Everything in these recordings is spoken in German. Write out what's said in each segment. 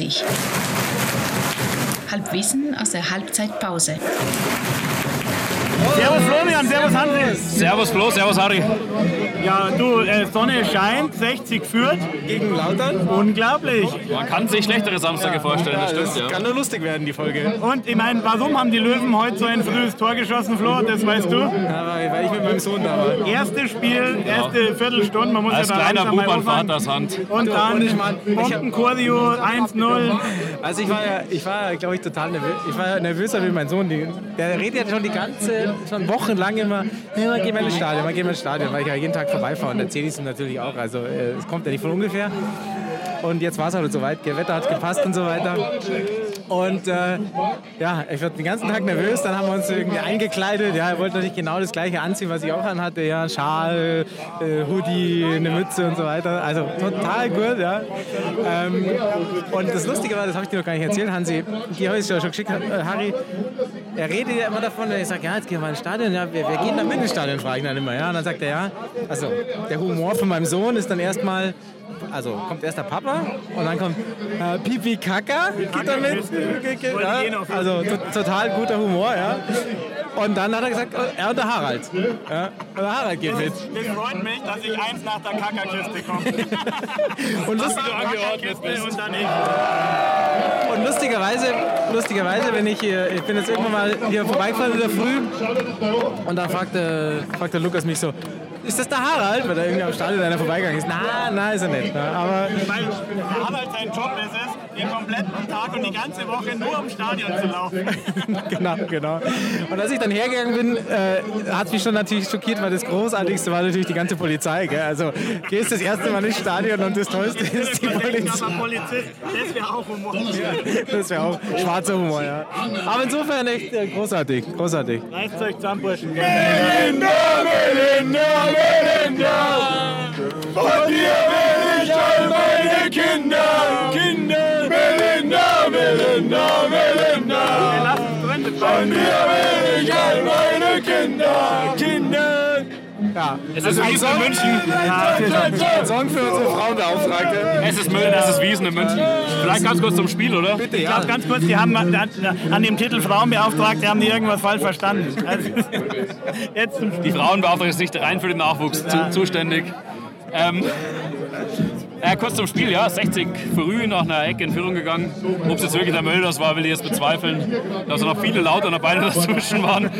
sich. Halbwissen aus der Halbzeitpause. Servus Florian, servus Hansi. Servus Flo, servus Harry. Ja, du, äh, Sonne scheint, 60 führt. Gegen Lautern? Unglaublich. Man kann sich schlechtere Samstage vorstellen, das Das stimmt ja. kann nur lustig werden, die Folge. Und ich meine, warum haben die Löwen heute so ein frühes Tor geschossen, Flo? Das weißt du. Ja, weil, ich mit meinem Sohn da war. Erstes Spiel, erste Viertelstunde, man muss Als ja da kleiner langsam mal Bub an aufwachen. Vaters Hand. Und dann Und ich mein, Bombenchoreo 1-0. Also ich war ja, ich war, glaube ich, total nervös. Ich war ja nervöser wie mein Sohn. Der redet ja schon die ganze, schon wochenlang immer, ja, geh mal ins Stadion, mal geh mal ins Stadion, weil ich ja jeden Tag vorbeifahre und erzähle ich es natürlich auch. Also äh, es kommt ja nicht von ungefähr. Und jetzt war es halt soweit, Wetter hat gepasst und so weiter. Und äh, ja, ich war den ganzen Tag nervös, dann haben wir uns irgendwie eingekleidet. Ja, er wollte natürlich genau das gleiche anziehen, was ich auch anhatte. Ja, Schal, äh, Hoodie, eine Mütze und so weiter. Also total gut, ja. Ähm, und das Lustige war, das habe ich dir noch gar nicht erzählt, Hansi, die habe ich dir schon geschickt, äh, Harry, er redet ja immer davon, ich sage, ja, jetzt gehen wir mal ins Stadion, ja, wir, wir gehen dann mit ins Stadion, frage ich dann immer, ja. Und dann sagt er, ja, also der Humor von meinem Sohn ist dann erstmal, also kommt erst der Papa und dann kommt äh, Pipi Kaka, geht dann mit. Ja, also to total guter Humor, ja. Und dann hat er gesagt, oh, er und der Harald. Ja, und der Harald geht mit. Das freut mich, dass ich eins nach der Kackerkiste komme. Und, lust Kackerkiste und dann ich. Lustigerweise, lustigerweise, wenn ich hier, ich bin jetzt irgendwann mal hier vorbeigefahren in der Früh und dann fragte, fragte Lukas mich so, ist das der Harald? Weil da irgendwie am Stadion einer vorbeigegangen ist. Na, na, ist er nicht. Aber Weil Harald sein Job ist es, den kompletten Tag und die ganze Woche nur am Stadion zu laufen. genau, genau. Und als ich dann hergegangen bin, äh, hat mich schon natürlich schockiert, weil das Großartigste war natürlich die ganze Polizei. Gell? Also gehst das erste Mal ins Stadion und das Tollste ist die Polizei. Aber Polizist, das wäre auch Humor. Das wäre auch schwarzer Humor, ja. Aber insofern echt äh, großartig, großartig. Reißt euch zusammen, Burschen. Melinda, Melinda, Melinda. Von dir will ich all meine Kinder. Kinder. Melinda. Von dir will ich all meine Kinder. Kinder. Ja. Es ist Wiesen in München. Ein Song für unsere Frauenbeauftragte. Es ist, München, es ist Wiesen in München. Vielleicht ganz kurz zum Spiel, oder? Bitte, Ich ja. glaube ganz kurz, die haben an, an dem Titel Frauenbeauftragte haben die irgendwas falsch verstanden. Also, jetzt zum Spiel. Die Frauenbeauftragte ist nicht rein für den Nachwuchs zu, zuständig. Ähm, äh, kurz zum Spiel, ja, 60 früh nach einer Ecke in Führung gegangen. Ob es jetzt wirklich der Mölders war, will ich jetzt bezweifeln. Da sind noch viele Lauter beide dazwischen waren.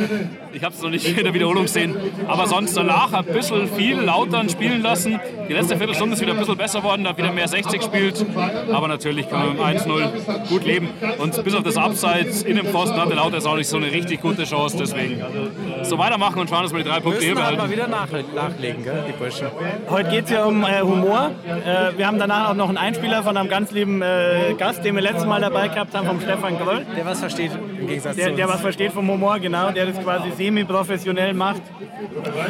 Ich habe es noch nicht in der Wiederholung gesehen. Aber sonst danach ein bisschen viel Lautern spielen lassen. Die letzte Viertelstunde ist wieder ein bisschen besser worden, da wieder mehr 60 gespielt. Aber natürlich kann man mit dem 1-0 gut leben. Und bis auf das Abseits in dem Pfosten hatte Lauter jetzt auch nicht so eine richtig gute Chance. Deswegen so weitermachen und schauen, dass wir die drei Punkte hier Müssen halt behalten. mal wieder nach, nachlegen, gell, die Burschen. Heute geht es ja um äh, Humor. Äh, wir haben danach auch noch einen Einspieler von einem ganz lieben äh, Gast, den wir letztes Mal dabei gehabt haben, vom Stefan Groll. Der was versteht im Gegensatz Der, zu der uns. was versteht vom Humor, genau, der das quasi semi-professionell macht.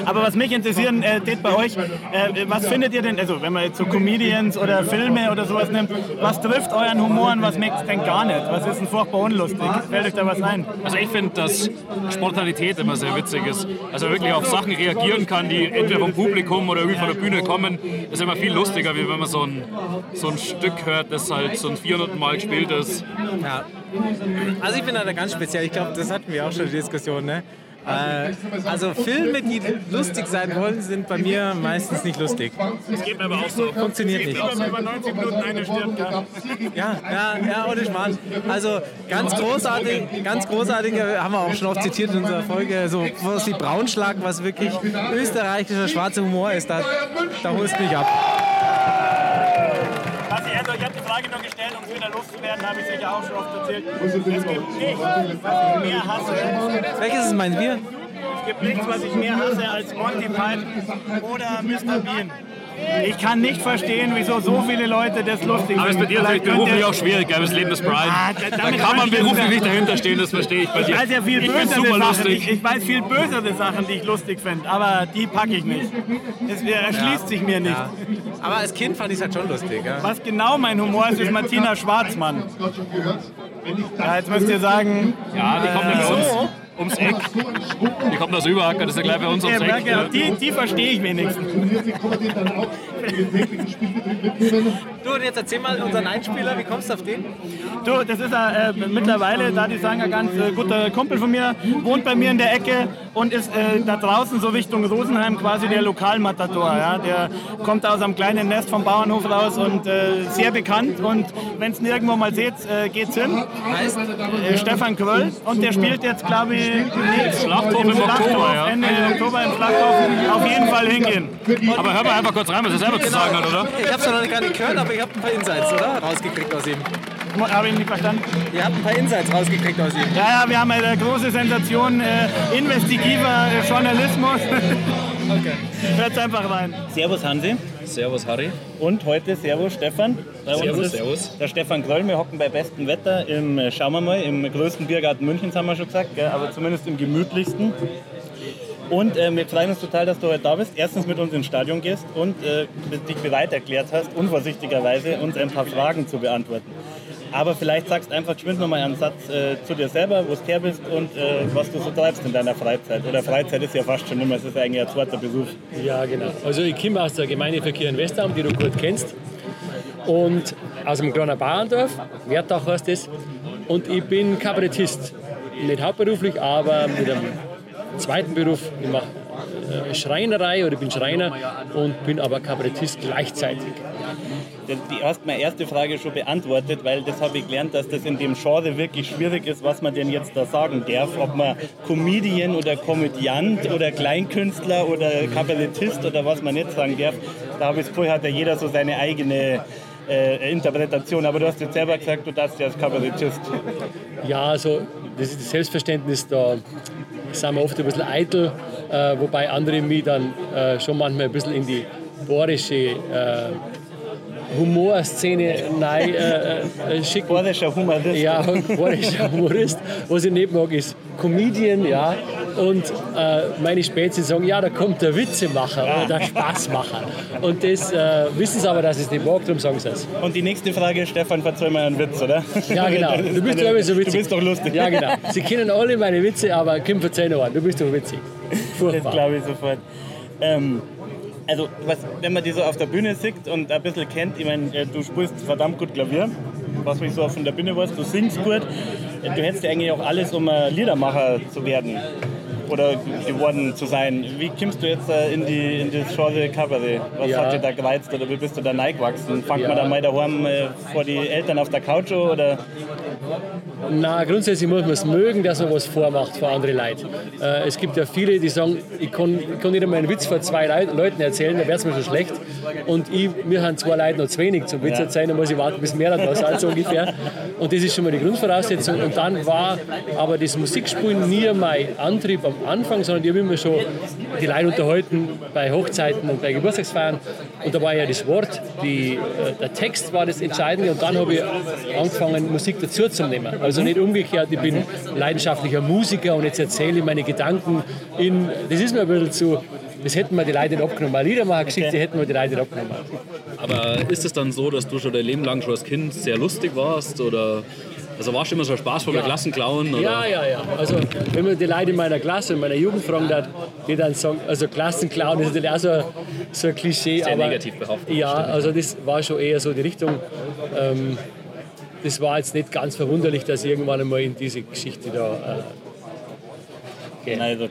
Aber was mich interessieren äh, tät bei euch, äh, was findet ihr denn, also wenn man jetzt so Comedians oder Filme oder sowas nimmt, was trifft euren Humor und was merkt denn gar nicht? Was ist denn furchtbar unlustig? Fällt euch da was ein? Also ich finde, dass Spontanität immer sehr witzig ist. Also wirklich auf Sachen reagieren kann, die entweder vom Publikum oder irgendwie von der Bühne kommen, ist immer viel lustiger, wie wenn man so ein, so ein Stück hört, das halt so ein 400 Mal gespielt ist. Ja. Also ich bin da ganz speziell. Ich glaube, das hatten wir auch schon die Diskussion. Ne? Äh, also Filme, die lustig sein wollen, sind bei mir meistens nicht lustig. Das geht mir aber auch so. Funktioniert nicht. Man über 90 Minuten eine stirbt, ja. Ja, ja, ja, ohne Schmarrn. Also ganz großartig, ganz großartig, äh, haben wir auch schon oft zitiert in unserer Folge, so was wie Braunschlag, was wirklich österreichischer schwarzer Humor ist, da, da holst du mich ab. Ich, also ich habe die Frage nur gestellt, um es wieder loszuwerden, habe ich sicher auch schon oft erzählt. Es gibt nichts, was ich mehr hasse. Welches ist mein Bier? Es gibt nichts, was ich mehr hasse als Monty Python oder Mr. Bean. Ich kann nicht verstehen, wieso so viele Leute das lustig Aber es ist bei finden. dir natürlich beruflich auch schwierig, gell? das Leben ist Brian. Ah, da- Da kann man beruflich nicht- dahinter stehen, das verstehe ich bei dir. Ich weiß ja viel ich bösere Sachen. Ich, ich weiß viel bösere Sachen, die ich lustig finde, aber die packe ich nicht. Es erschließt sich mir nicht. Ja. Aber als Kind fand ich es halt schon lustig. Ja. Was genau mein Humor ist, ist Martina Schwarzmann. Ja, jetzt müsst ihr sagen, Ja, die kommt ja bei uns. Ums Eck. Die kommt aus Überhacker, das ist ja gleich bei uns ums Ja, Eck. merke, die, die verstehe ich wenigstens. Du, und jetzt erzähl mal unseren Einspieler, wie kommst du auf den? Du, das ist äh, mittlerweile, da die sagen, ein ganz äh, guter Kumpel von mir, wohnt bei mir in der Ecke und ist äh, da draußen so Richtung Rosenheim quasi der Lokalmatador. Ja? Der kommt aus einem kleinen Nest vom Bauernhof raus und äh, sehr bekannt. Und wenn es nirgendwo mal seht, äh, geht's hin. Heißt? Äh, Stefan Kröll und der spielt jetzt, glaube ich, nee, Schlachthof im Oktober, ja. Ende Oktober im Schlachthof. Auf jeden Fall hingehen. Aber hör mal einfach kurz rein, was er selber zu sagen hat, oder? Ich hab's noch gar nicht gehört, aber ich hab ein paar Insights, oder? Rausgekriegt aus ihm. Habe ich nicht verstanden. Ihr habt ein paar Insights rausgekriegt aus ihm. Ja, ja, wir haben eine große Sensation, äh, investigativer äh, Journalismus. Okay. Hört einfach rein. Servus Hansi Servus Harry. und heute Servus Stefan. Bei Servus, uns ist servus. der Stefan Gröll. Wir hocken bei bestem Wetter im, äh, schauen wir mal, im größten Biergarten Münchens haben wir schon gesagt, gell, aber zumindest im gemütlichsten. Und äh, wir freuen uns total, dass du heute da bist. Erstens mit uns ins Stadion gehst und äh, dich bereit erklärt hast, unvorsichtigerweise uns ein paar Fragen zu beantworten. Aber vielleicht sagst einfach geschwind nochmal einen Satz äh, zu dir selber, wo du her bist und äh, was du so treibst in deiner Freizeit. Oder Freizeit ist ja fast schon immer, es ist eigentlich ein zweiter Besuch. Ja, genau. Also ich komme aus der Gemeindeverkehr in Westarm, die du gut kennst. Und aus einem kleinen Bauerndorf, Wertach heißt es. Und ich bin Kabarettist. Nicht hauptberuflich, aber mit einem zweiten Beruf. Ich mache äh, Schreinerei oder ich bin Schreiner und bin aber Kabarettist gleichzeitig. Die hast meine erste Frage schon beantwortet, weil das habe ich gelernt, dass das in dem Genre wirklich schwierig ist, was man denn jetzt da sagen darf. Ob man Comedian oder Komödiant oder Kleinkünstler oder Kabarettist oder was man nicht sagen darf. Da habe ich das hat ja jeder so seine eigene äh, Interpretation. Aber du hast jetzt selber gesagt, du darfst ja als Kabarettist. Ja, also das das Selbstverständnis, da sind wir oft ein bisschen eitel, äh, wobei andere mich dann äh, schon manchmal ein bisschen in die bohrische äh, Humorszene rein, äh, äh, schicken. Bayerischer Humorist. Ja, bayerischer Humorist. Was ich nicht mag, ist Comedian, ja. Und äh, meine Spätzle sagen, ja, da kommt der Witzemacher oder der Spaßmacher. Und das äh, wissen sie aber, dass ich es nicht mag, darum sagen sie es. Und die nächste Frage, Stefan, verzeih mir einen Witz, oder? Ja, genau. Das Du bist doch immer so witzig. Du bist doch lustig. Ja, genau. Sie kennen alle meine Witze, aber Kim verzeih noch einen. Du bist doch witzig. Das Furchtbar. glaube ich sofort. Ähm, also, was, wenn man die so auf der Bühne sieht und ein bisschen kennt, ich meine, äh, du spielst verdammt gut Klavier, was mich so von der Bühne weiß, du singst gut. Du hättest ja eigentlich auch alles, um ein Liedermacher zu werden oder geworden zu sein. Wie kommst du jetzt äh, in, die, in das Genre Cabaret? Was Ja. hat dir da gereizt oder wie bist du da reingewachsen? Fangt Ja. man da mal daheim äh, vor die Eltern auf der Couch oder? Na, grundsätzlich muss man es mögen, dass man was vormacht für andere Leute. Äh, es gibt ja viele, die sagen, ich kann, ich kann nicht einmal einen Witz vor zwei Leit- Leuten erzählen, dann wäre es mir schon schlecht. Und ich, mir haben zwei Leute noch zu wenig zum Witz erzählen, dann muss ich warten, bis mehr da sind, so ungefähr. Und das ist schon mal die Grundvoraussetzung. Und dann war aber das Musikspielen nie mein Antrieb am Anfang, sondern ich habe immer schon die Leute unterhalten bei Hochzeiten und bei Geburtstagsfeiern. Und da war ja das Wort, die, äh, der Text war das Entscheidende. Und dann habe ich angefangen, Musik dazu zu nehmen. Also nicht umgekehrt, ich bin leidenschaftlicher Musiker und jetzt erzähle ich meine Gedanken in, das ist mir ein bisschen zu, das hätten wir die Leute nicht abgenommen. Eine Liedermacher-Geschichte hätten wir die Leute nicht abgenommen. Aber ist es dann so, dass du schon dein Leben lang schon als Kind sehr lustig warst? Oder also warst du immer so ein spaßvoller Klassenclown? Oder? Ja, ja, ja. Also, wenn man die Leute in meiner Klasse, in meiner Jugend fragen hat, die dann sagen, also Klassenclown ist natürlich auch so, ein- so ein Klischee. Sehr aber, negativ behaftet, Ja, stimmt. also das war schon eher so die Richtung. Ähm, das war jetzt nicht ganz verwunderlich, dass ich irgendwann einmal in diese Geschichte da. Äh. Also,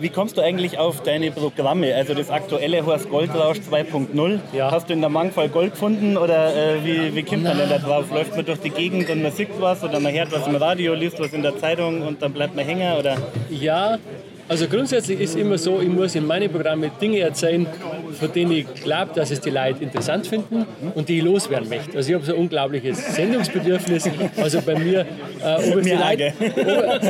wie kommst du eigentlich auf deine Programme? Also das aktuelle Horst Goldrausch 2.0. Ja. Hast du in der Mangfall Gold gefunden oder äh, wie, wie kommt man denn da drauf? Läuft man durch die Gegend und man sieht was oder man hört was im Radio, liest was in der Zeitung und dann bleibt man hängen? Oder? Ja, also grundsätzlich ist immer so, ich muss in meine Programme Dinge erzählen, von denen ich glaube, dass es die Leute interessant finden und die ich loswerden möchte. Also ich habe so ein unglaubliches Sendungsbedürfnis. Also bei mir, äh, ob, es die Leute,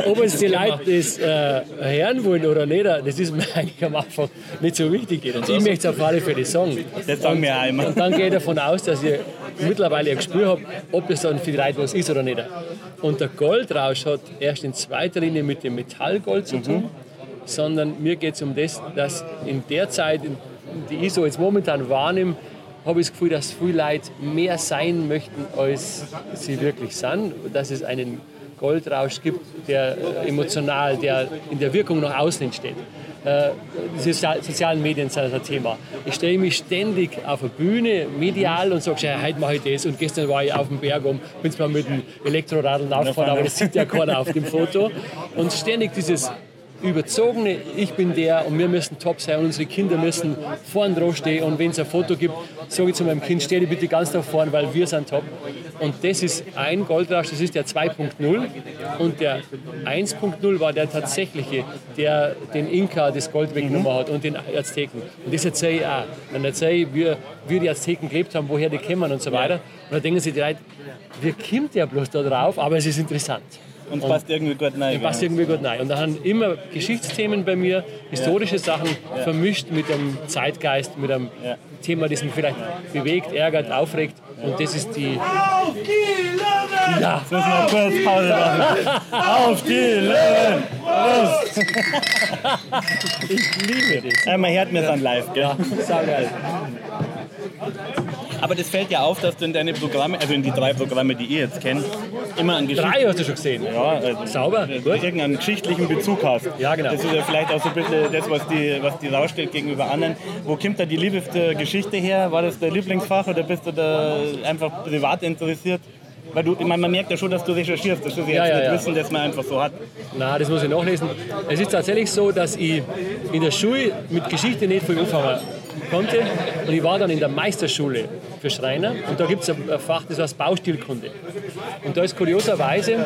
ob, ob es die Leute das äh, hören wollen oder nicht, das ist mir eigentlich am Anfang nicht so wichtig. Ich möchte es auf alle Fälle sagen. Das sagen wir auch immer. Und dann gehe ich davon aus, dass ich mittlerweile ein Gespür habe, ob das dann für die Leute was ist oder nicht. Und der Goldrausch hat erst in zweiter Linie mit dem Metallgold zu tun, sondern mir geht es um das, dass in der Zeit, die ich so jetzt momentan wahrnehme, habe ich das Gefühl, dass viele Leute mehr sein möchten, als sie wirklich sind. Dass es einen Goldrausch gibt, der emotional, der in der Wirkung nach außen entsteht. Äh, die sozial- sozialen Medien sind ein Thema. Ich stehe mich ständig auf der Bühne, medial, und sage, ja, heute mache ich das. Und gestern war ich auf dem Berg um, bin zwar mit dem Elektroradl aufgefahren, aber das sieht ja keiner auf dem Foto. Und ständig dieses überzogene, ich bin der und wir müssen top sein und unsere Kinder müssen vorn drauf stehen und wenn es ein Foto gibt, sage ich zu meinem Kind, steh dir bitte ganz da vorn, weil wir sind top. Und das ist ein Goldrausch, das ist der 2.0 und der 1.0 war der tatsächliche, der den Inka das Gold weggenommen hat und den Azteken. Und das erzähle ich auch. Dann erzähle ich, wie, wie die Azteken gelebt haben, woher die kommen und so weiter. Und da denken sich die Leute, wie kommt der bloß da drauf? Aber es ist interessant. Und passt irgendwie gut rein. passt irgendwie gut rein. Und da haben immer Geschichtsthemen bei mir, historische Sachen vermischt mit einem Zeitgeist, mit einem Ja. Thema, das mich vielleicht bewegt, ärgert, aufregt. Und das ist die. Ja, Müssen wir kurz Pause machen. Auf die Löwen! ich liebe das. Ja, man hört mir dann live, gell? Saugeil. Aber das fällt ja auf, dass du in deine Programme, also in die drei Programme, die ihr jetzt kennt, immer an Geschichten. Drei hast du schon gesehen. Ja, also Sauber, gut. irgendeinen geschichtlichen Bezug hast. Ja, genau. Das ist ja vielleicht auch so ein bisschen das, was die, was die rausstellt gegenüber anderen. Wo kommt da die liebste Geschichte her? War das dein Lieblingsfach oder bist du da einfach privat interessiert? Weil du, ich meine, man merkt ja schon, dass du recherchierst. Das ist ja Ja, jetzt nicht ja. Wissen, das man einfach so hat. Na, das muss ich nachlesen. Es ist tatsächlich so, dass ich in der Schule mit Geschichte nicht viel anfangen konnte. Und ich war dann in der Meisterschule für Schreiner. Und da gibt es ein Fach, das heißt Baustilkunde. Und da ist kurioserweise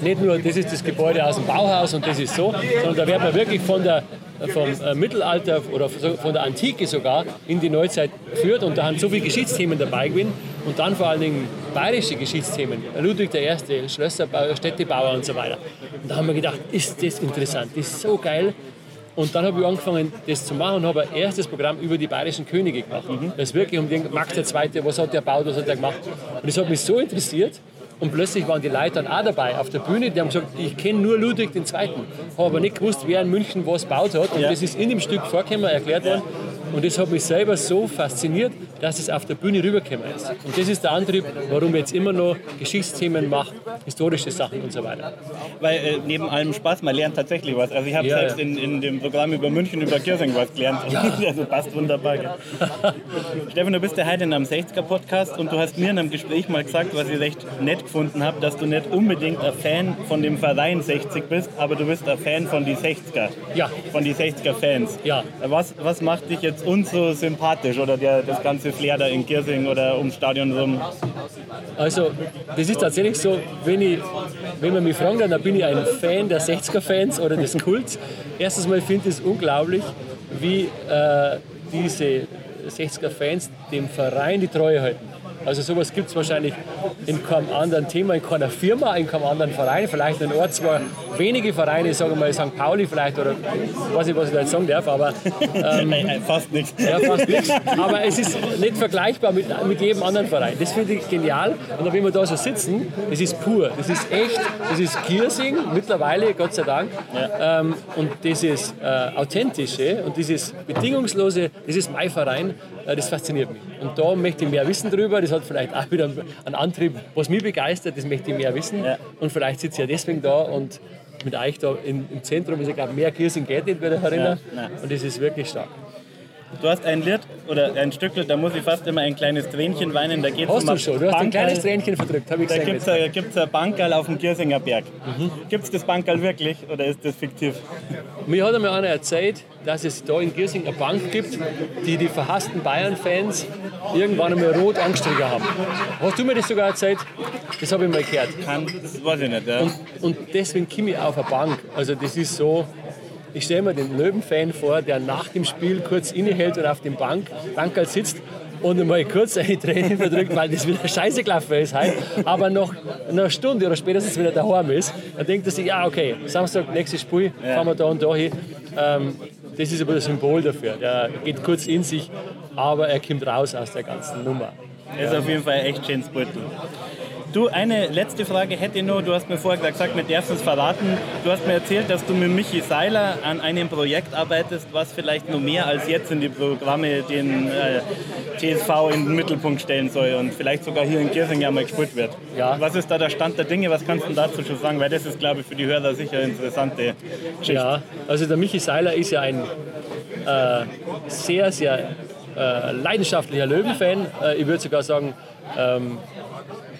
nicht nur, das ist das Gebäude aus dem Bauhaus und das ist so, sondern da wird man wirklich von der vom äh, Mittelalter oder von der Antike sogar in die Neuzeit geführt und da haben so viele Geschichtsthemen dabei gewesen und dann vor allen Dingen bayerische Geschichtsthemen. Ludwig I., Schlösserbauer, Städtebauer und so weiter. Und da haben wir gedacht, ist das interessant, das ist so geil. Und dann habe ich angefangen, das zu machen und habe ein erstes Programm über die bayerischen Könige gemacht. Das ist wirklich um den Max II., was hat der gebaut, was hat der gemacht. Und das hat mich so interessiert. Und plötzlich waren die Leute dann auch dabei auf der Bühne. Die haben gesagt, ich kenne nur Ludwig II. Habe aber nicht gewusst, wer in München was gebaut hat. Und Ja. das ist in dem Stück vorgekommen, erklärt worden. Und das hat mich selber so fasziniert, dass es auf der Bühne rübergekommen ist. Und das ist der Antrieb, warum ich jetzt immer noch Geschichtsthemen mache, historische Sachen und so weiter. Weil äh, neben allem Spaß, man lernt tatsächlich was. Also ich habe Ja, selbst ja. in, in dem Programm über München, über Kirsing was gelernt. Also passt wunderbar. Stefan, du bist ja heute in einem 60er-Podcast und du hast mir in einem Gespräch mal gesagt, was ich recht nett gefunden habe, dass du nicht unbedingt ein Fan von dem Verein 60 bist, aber du bist ein Fan von die 60er. Ja. Von die 60er-Fans. Ja. Was, was macht dich jetzt uns so sympathisch oder der, das ganze Flair da in Kirsing oder ums Stadion rum? Also, das ist tatsächlich so, wenn, ich, wenn man mich fragt, dann bin ich ein Fan der 60er-Fans oder des Kults. Erstens mal finde ich es unglaublich, wie äh, diese 60er-Fans dem Verein die Treue halten. Also sowas gibt es wahrscheinlich in keinem anderen Thema, in keiner Firma, in keinem anderen Verein. Vielleicht in Ort zwar wenige Vereine, sagen wir mal St. Pauli vielleicht oder ich weiß nicht, was ich da jetzt sagen darf, aber ähm, Äh, äh, fast nichts. ja, fast nichts. Aber es ist nicht vergleichbar mit, mit jedem anderen Verein. Das finde ich genial. Und wenn wir da so sitzen, das ist pur, das ist echt, das ist Giersing mittlerweile, Gott sei Dank. Ähm, und dieses äh, Authentische und dieses Bedingungslose, das ist mein Verein, das fasziniert mich. Und da möchte ich mehr wissen drüber. Das hat vielleicht auch wieder einen Antrieb, was mich begeistert, das möchte ich mehr wissen. Ja. Und vielleicht sitze ich ja deswegen da und mit euch da im Zentrum. Also ich glaube, mehr Giersing geht nicht bei der Arena. nein. Und das ist wirklich stark. Du hast ein Lied oder ein Stückel, da muss ich fast immer ein kleines Tränchen weinen. Da geht's Hast um du schon? Du hast ein kleines Tränchen verdrückt, habe ich Da gesehen. gibt es ein Bankerl auf dem Giersinger Berg. Mhm. Gibt es das Bankerl wirklich oder ist das fiktiv? Mir hat einmal einer erzählt, dass es da in Giersing eine Bank gibt, die die verhassten Bayern-Fans irgendwann einmal rot angestrichen haben. Hast du mir das sogar erzählt? Das habe ich mal gehört. Kann, das weiß ich nicht. Ja. Und, und deswegen komme ich auf eine Bank. Also das ist so, ich stelle mir den Löwen-Fan vor, der nach dem Spiel kurz innehält und auf dem Bank, Bankerl sitzt und einmal kurz eine Träne verdrückt, weil das wieder scheiße gelaufen ist heute. Aber nach einer Stunde oder spätestens wieder daheim ist, dann denkt er sich, ja okay, Samstag, nächstes Spiel, fahren wir da und da hin. Ähm, das ist aber das Symbol dafür. Der geht kurz in sich, aber er kommt raus aus der ganzen Nummer. Das ist auf jeden Fall echt schönes Beutel. Du, eine letzte Frage hätte ich nur. Du hast mir vorher gesagt, mit erstens verraten. Du hast mir erzählt, dass du mit Michi Seiler an einem Projekt arbeitest, was vielleicht noch mehr als jetzt in die Programme den äh, TSV in den Mittelpunkt stellen soll und vielleicht sogar hier in Giersing ja mal gespielt wird. Ja. Was ist da der Stand der Dinge? Was kannst du dazu schon sagen? Weil das ist, glaube ich, für die Hörer sicher eine interessante Geschichte. Ja, also der Michi Seiler ist ja ein äh, sehr, sehr äh, leidenschaftlicher Löwenfan. Äh, ich würde sogar sagen, ähm,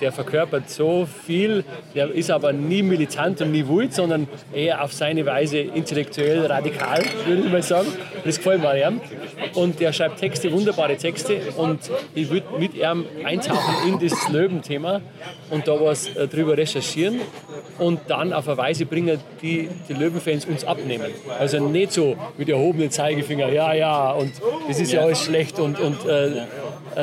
der verkörpert so viel, der ist aber nie militant und nie wild, sondern eher auf seine Weise intellektuell radikal, würde ich mal sagen. Das gefällt mir an ihm. Und der schreibt Texte, wunderbare Texte und ich würde mit ihm eintauchen in das Löwenthema und da was äh, drüber recherchieren und dann auf eine Weise bringen, die die Löwenfans uns abnehmen. Also nicht so mit erhobenen Zeigefinger, ja, ja, und das ist ja alles schlecht und, und äh,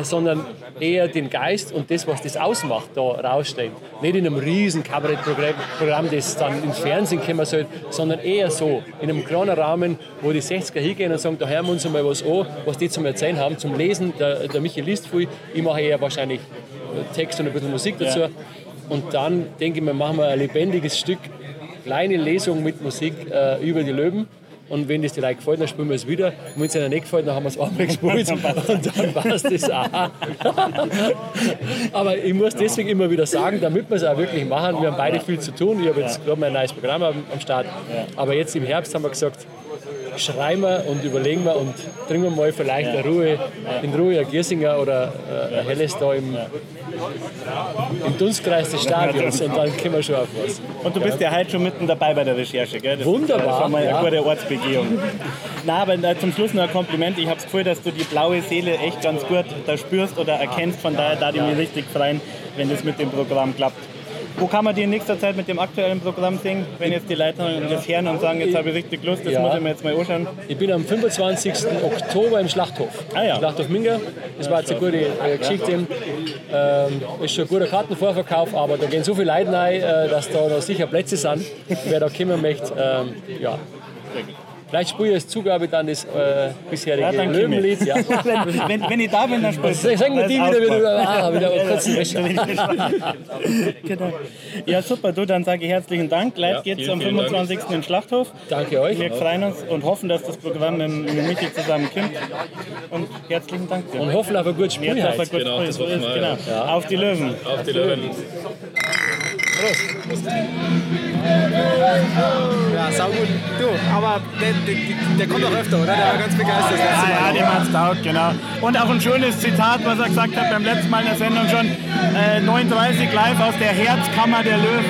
sondern eher den Geist und das, was das ausmacht, da rausstellen. Nicht in einem riesen Kabarettprogramm, Programm, das dann ins Fernsehen kommen soll, sondern eher so, in einem kleinen Rahmen, wo die 60er hingehen und sagen, da hören wir uns mal was an, was die zum Erzählen haben, zum Lesen. Der, der Michi liest viel, ich mache eher wahrscheinlich äh, Text und ein bisschen Musik dazu. Und dann denke ich mir, machen wir ein lebendiges Stück, kleine Lesung mit Musik äh, über die Löwen. Und wenn das die Leute gefällt, dann spielen wir es wieder. Und wenn es ihnen nicht gefällt, dann haben wir es einmal gespielt. und dann passt das auch. Aber ich muss deswegen immer wieder sagen, damit wir es auch wirklich machen, wir haben beide viel zu tun. Ich habe jetzt gerade mal ein neues Programm am, am Start. Aber jetzt im Herbst haben wir gesagt, schreiben wir und überlegen wir und trinken wir mal vielleicht eine Ruhe, in Ruhe ein Giersinger oder äh, ein Helles da im, im Dunstkreis des Stadions und dann kommen wir schon auf was. Und du bist ja heute schon mitten dabei bei der Recherche, gell? Das Wunderbar, ist schon mal eine ja. gute Ortsbegehung. Na, aber äh, zum Schluss noch ein Kompliment. Ich habe das Gefühl, dass du die blaue Seele echt ganz gut da spürst oder erkennst. Von daher da die mir richtig freuen, wenn das mit dem Programm klappt. Wo kann man die in nächster Zeit mit dem aktuellen Programm singen, wenn jetzt die Leute das hören und sagen, jetzt habe ich richtig Lust, das Ja. muss ich mir jetzt mal anschauen? Ich bin am 25. Oktober im Schlachthof. Ah ja. Schlachthof Minga. Das war jetzt eine gute äh, Geschichte. Ähm, ist schon ein guter Kartenvorverkauf, aber da gehen so viele Leute rein, äh, dass da noch sicher Plätze sind. Wer da kommen möchte, ähm, ja. Vielleicht spiele ich als Zugabe dann das äh, bisherige Ja, Löwenlied. Ja. wenn, wenn, wenn ich da bin, dann spielst du. Sagen wir die Das wieder, wieder, ausgemacht. ah, wieder Wäscher. genau. Ja, super. Du, dann sage ich herzlichen Dank. Gleich Ja, geht's vielen, am vielen Dank. 25. in den Schlachthof. Danke euch. Wir freuen uns und hoffen, dass das Programm mit, mit Michi zusammen kommt. Und herzlichen Dank dir. Und hoffen auf ein gutes Spiel auf ein heute. gutes Genau, Spiel. das hoffen wir, genau. ja. Auf die Löwen. Auf die Löwen. Ja, saugut. Du, aber der, der, der kommt auch öfter, oder? Der war ganz begeistert. Ja, Mal. ja, dem hat's taugt, genau. Und auch ein schönes Zitat, was er gesagt hat beim letzten Mal in der Sendung schon. Äh, 39 live aus der Herzkammer der Löwen.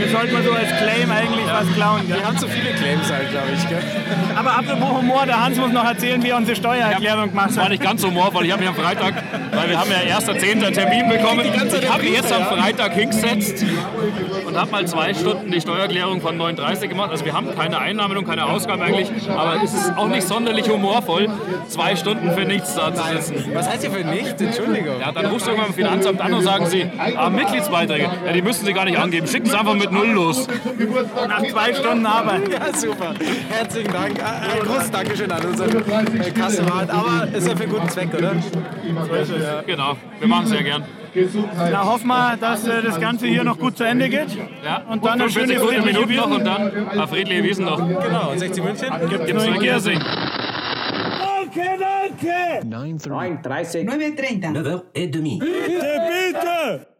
Das sollte man so als Claim eigentlich was klauen. Gell? Wir haben zu viele Claims halt, glaube ich. Gell? Aber apropos Humor, der Hans muss noch erzählen, wie er unsere Steuererklärung gemacht Das war hat. nicht ganz so humorvoll. Ich habe mich am Freitag, weil wir haben ja erst am 10. Termin bekommen, ich habe mich jetzt am Freitag hingesetzt und habe mal zwei Stunden die Steuererklärung von 39 gemacht. Also wir haben keine Einnahmen und keine Ausgaben eigentlich, aber es ist auch nicht sonderlich humorvoll, zwei Stunden für nichts da zu sitzen. Was heißt hier für nichts? Entschuldigung. Ja, dann rufst du irgendwann beim Finanzamt an und sagen sie, ah, Mitgliedsbeiträge, ja, die müssen sie gar nicht angeben, schicken sie einfach mit Null los. Nach zwei Stunden Arbeit. Ja, super. Herzlichen Dank. Ein ein großes Dankeschön an unseren äh, Kassenwart. Aber ist ja für einen guten Zweck, oder? Genau, wir machen es sehr gern. Na, hoffen wir, dass äh, das Ganze hier noch gut zu Ende geht. Ja, Und dann eine 45 schöne gute Minuten noch und dann auf friedliche Wiesen noch. Genau. Und 60 München? Gibt's noch Giersing. 9h30. 9h30. 9h30. Bitte, bitte